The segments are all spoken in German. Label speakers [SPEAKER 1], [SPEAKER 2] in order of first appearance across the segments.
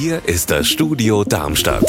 [SPEAKER 1] Hier ist das Studio Darmstadt.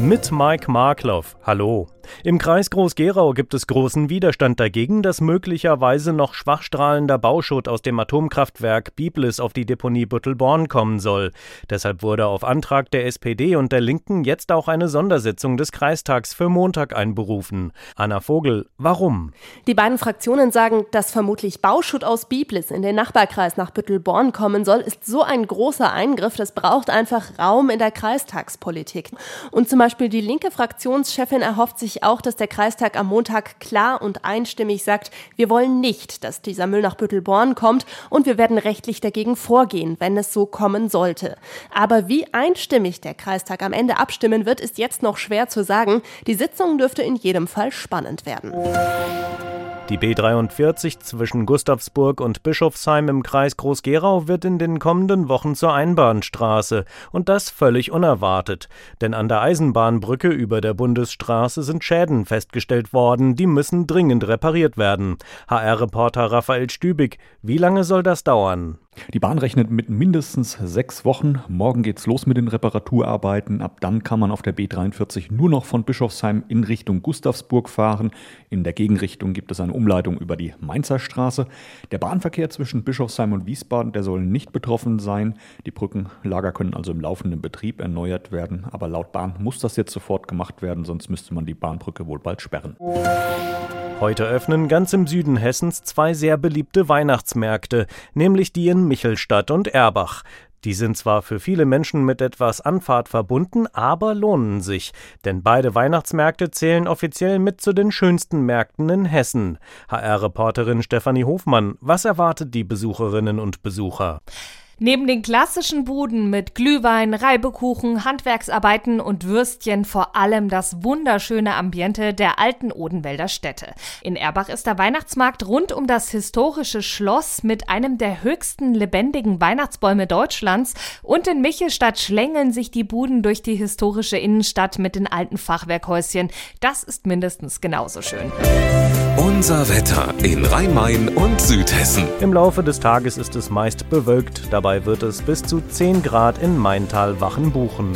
[SPEAKER 2] Mit Mike Markloff. Hallo. Im Kreis Groß-Gerau gibt es großen Widerstand dagegen, dass möglicherweise noch schwachstrahlender Bauschutt aus dem Atomkraftwerk Biblis auf die Deponie Büttelborn kommen soll. Deshalb wurde auf Antrag der SPD und der Linken jetzt auch eine Sondersitzung des Kreistags für Montag einberufen. Anna Vogel, warum?
[SPEAKER 3] Die beiden Fraktionen sagen, dass vermutlich Bauschutt aus Biblis in den Nachbarkreis nach Büttelborn kommen soll, ist so ein großer Eingriff, das braucht einfach Raum in der Kreistagspolitik. Und zum Beispiel die linke Fraktionschefin erhofft sich auch, dass der Kreistag am Montag klar und einstimmig sagt, wir wollen nicht, dass dieser Müll nach Büttelborn kommt und wir werden rechtlich dagegen vorgehen, wenn es so kommen sollte. Aber wie einstimmig der Kreistag am Ende abstimmen wird, ist jetzt noch schwer zu sagen. Die Sitzung dürfte in jedem Fall spannend werden.
[SPEAKER 2] Die B43 zwischen Gustavsburg und Bischofsheim im Kreis Groß-Gerau wird in den kommenden Wochen zur Einbahnstraße und das völlig unerwartet, denn an der Eisenbahnbrücke über der Bundesstraße sind Schäden festgestellt worden, die müssen dringend repariert werden. HR-Reporter Raphael Stübig, wie lange soll das dauern?
[SPEAKER 4] Die Bahn rechnet mit mindestens sechs Wochen. Morgen geht's los mit den Reparaturarbeiten. Ab dann kann man auf der B43 nur noch von Bischofsheim in Richtung Gustavsburg fahren. In der Gegenrichtung gibt es eine Umleitung über die Mainzer Straße. Der Bahnverkehr zwischen Bischofsheim und Wiesbaden, der soll nicht betroffen sein. Die Brückenlager können also im laufenden Betrieb erneuert werden. Aber laut Bahn muss das jetzt sofort gemacht werden, sonst müsste man die Bahnbrücke wohl bald sperren.
[SPEAKER 2] Heute öffnen ganz im Süden Hessens zwei sehr beliebte Weihnachtsmärkte, nämlich die in Michelstadt und Erbach. Die sind zwar für viele Menschen mit etwas Anfahrt verbunden, aber lohnen sich, denn beide Weihnachtsmärkte zählen offiziell mit zu den schönsten Märkten in Hessen. HR-Reporterin Stefanie Hofmann, was erwartet die Besucherinnen und Besucher?
[SPEAKER 5] Neben den klassischen Buden mit Glühwein, Reibekuchen, Handwerksarbeiten und Würstchen vor allem das wunderschöne Ambiente der alten Odenwälder Städte. In Erbach ist der Weihnachtsmarkt rund um das historische Schloss mit einem der höchsten lebendigen Weihnachtsbäume Deutschlands und in Michelstadt schlängeln sich die Buden durch die historische Innenstadt mit den alten Fachwerkhäuschen. Das ist mindestens genauso schön.
[SPEAKER 1] Unser Wetter in Rhein-Main und Südhessen.
[SPEAKER 2] Im Laufe des Tages ist es meist bewölkt. Dabei wird es bis zu 10 Grad in Maintal-Wachenbuchen.